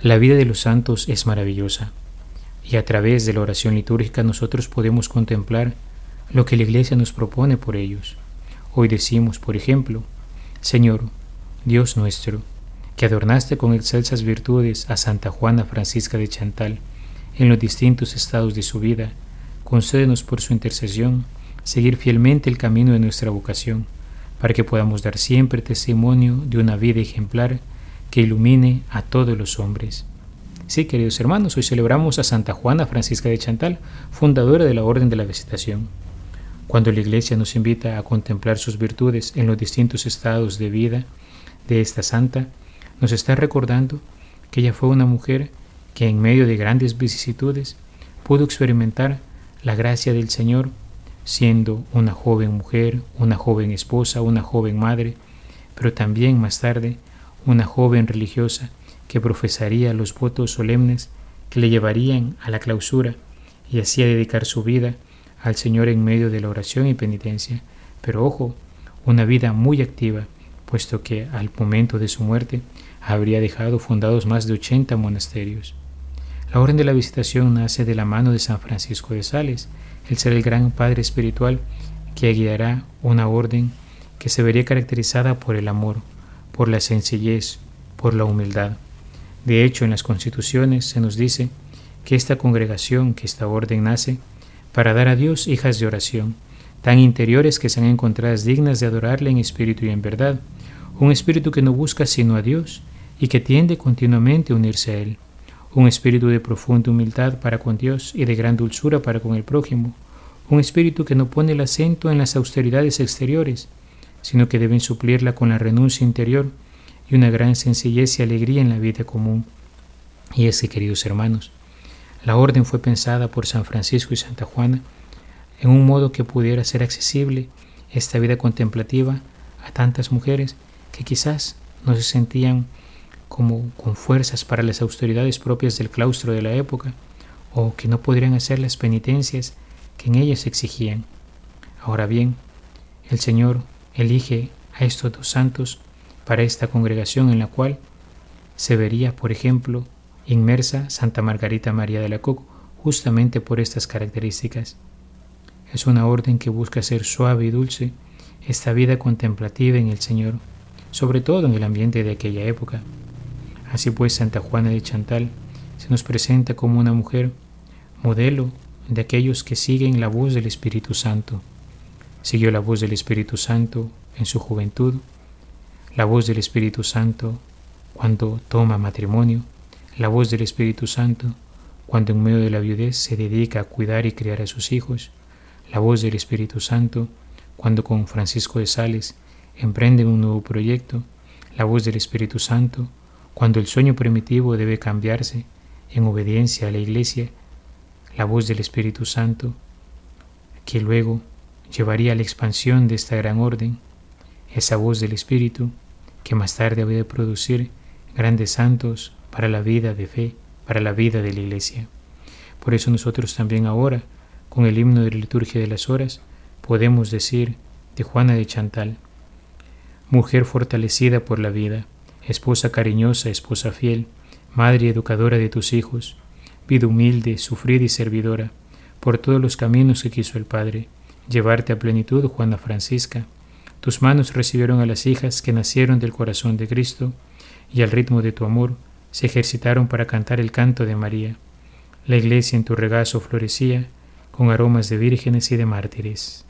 La vida de los santos es maravillosa y a través de la oración litúrgica nosotros podemos contemplar lo que la Iglesia nos propone por ellos. Hoy decimos, por ejemplo, Señor, Dios nuestro, que adornaste con excelsas virtudes a Santa Juana Francisca de Chantal en los distintos estados de su vida, concédenos por su intercesión seguir fielmente el camino de nuestra vocación, para que podamos dar siempre testimonio de una vida ejemplar que ilumine a todos los hombres. Sí, queridos hermanos, hoy celebramos a Santa Juana Francisca de Chantal, fundadora de la Orden de la Visitación. Cuando la Iglesia nos invita a contemplar sus virtudes en los distintos estados de vida de esta santa, nos está recordando que ella fue una mujer que en medio de grandes vicisitudes pudo experimentar la gracia del Señor siendo una joven mujer, una joven esposa, una joven madre, pero también más tarde una joven religiosa que profesaría los votos solemnes que le llevarían a la clausura y hacía dedicar su vida al Señor en medio de la oración y penitencia. Pero ojo, una vida muy activa, puesto que al momento de su muerte habría dejado fundados más de 80 monasterios. La Orden de la Visitación nace de la mano de San Francisco de Sales, el ser el gran Padre espiritual que guiará una orden que se vería caracterizada por el amor, por la sencillez, por la humildad. De hecho, en las constituciones se nos dice que esta congregación, que esta orden nace, para dar a Dios hijas de oración, tan interiores que sean encontradas dignas de adorarle en espíritu y en verdad, un espíritu que no busca sino a Dios y que tiende continuamente a unirse a Él, un espíritu de profunda humildad para con Dios y de gran dulzura para con el prójimo, un espíritu que no pone el acento en las austeridades exteriores, sino que deben suplirla con la renuncia interior y una gran sencillez y alegría en la vida común. Y es que, queridos hermanos, la orden fue pensada por San Francisco y Santa Juana en un modo que pudiera ser accesible esta vida contemplativa a tantas mujeres que quizás no se sentían como con fuerzas para las austeridades propias del claustro de la época, o que no podrían hacer las penitencias que en ellas exigían. Ahora bien, el Señor elige a estos dos santos para esta congregación en la cual se vería, por ejemplo, inmersa Santa Margarita María de la Coque justamente por estas características. Es una orden que busca ser suave y dulce esta vida contemplativa en el Señor, sobre todo en el ambiente de aquella época. Así pues, Santa Juana de Chantal se nos presenta como una mujer modelo de aquellos que siguen la voz del Espíritu Santo. Siguió la voz del Espíritu Santo en su juventud, la voz del Espíritu Santo cuando toma matrimonio, la voz del Espíritu Santo cuando en medio de la viudez se dedica a cuidar y criar a sus hijos, la voz del Espíritu Santo cuando con Francisco de Sales emprende un nuevo proyecto, la voz del Espíritu Santo cuando el sueño primitivo debe cambiarse en obediencia a la Iglesia la voz del Espíritu Santo, que luego llevaría a la expansión de esta gran orden, esa voz del Espíritu que más tarde había de producir grandes santos para la vida de fe, para la vida de la Iglesia. Por eso nosotros también ahora, con el himno de la liturgia de las horas, podemos decir de Juana de Chantal, mujer fortalecida por la vida, esposa cariñosa, esposa fiel, madre educadora de tus hijos, vida humilde, sufrida y servidora, por todos los caminos que quiso el Padre, llevarte a plenitud, Juana Francisca. Tus manos recibieron a las hijas que nacieron del corazón de Cristo, y al ritmo de tu amor se ejercitaron para cantar el canto de María. La iglesia en tu regazo florecía, con aromas de vírgenes y de mártires.